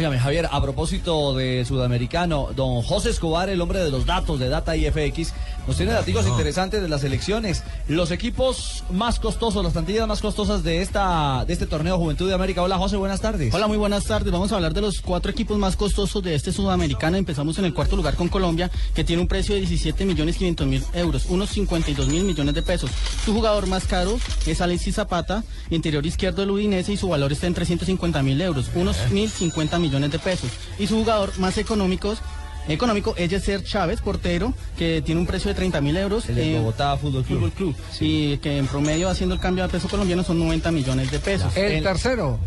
Óigame, Javier, a propósito de sudamericano, don José Escobar, el hombre de los datos de Data IFX, nos tiene datos interesantes de las elecciones. Los equipos más costosos, las plantillas más costosas de esta de este torneo Juventud de América. Hola, José, buenas tardes. Hola, muy buenas tardes. Vamos a hablar de los cuatro equipos más costosos de este sudamericano. Empezamos en el cuarto lugar con Colombia, que tiene un precio de 17 millones 500 mil euros, unos 52 mil millones de pesos. Su jugador más caro es Alexis Zapata, interior izquierdo del Udinese, y su valor está en 350 mil euros, unos 1.050 millones de pesos. Y su jugador más económico económico es Yeser Chávez, portero, que tiene un precio de 30 mil euros. El de eh, Bogotá Fútbol Club. Fútbol Club. Y que en promedio, haciendo el cambio al peso colombiano, son 90 millones de pesos. El tercero.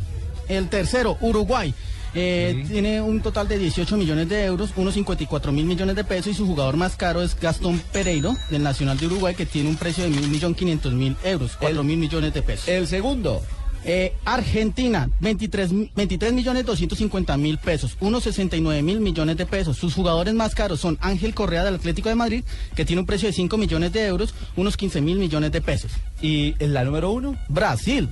El tercero, Uruguay. eh, Tiene un total de 18 millones de euros, unos 54 mil millones de pesos y su jugador más caro es Gastón Pereiro del Nacional de Uruguay que tiene un precio de 1.500.000 mil euros, 4 mil millones de pesos. El segundo. Eh, Argentina, 23, mi- 23 millones 250 mil pesos, unos 69 mil millones de pesos. Sus jugadores más caros son Ángel Correa del Atlético de Madrid, que tiene un precio de 5 millones de euros, unos 15 mil millones de pesos. ¿Y en la número uno? Brasil,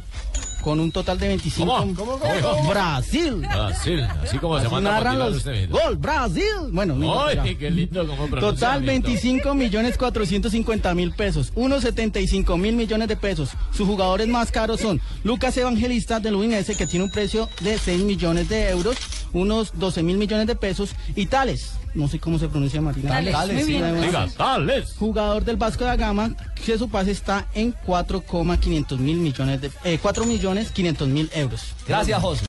con un total de 25. ¿Cómo? ¿Cómo? Brasil. Brasil, así como se Así manda narran motivar los gol Brasil. Bueno, no, Ay, espera. qué lindo como Total lindo. 25 millones 450 mil pesos, unos 75 mil millones de pesos. Sus jugadores más caros son Lucas Evangelista del Udinese que tiene un precio de 6 millones de euros, unos 12 mil millones de pesos y Tales, no sé cómo se pronuncia Marina. Tales, Tales, muy sí, bien. Diga, tales. Jugador del Vasco da Gama que su pase está en 4,500 mil millones de eh, 4 millones 500 mil euros. Gracias, José.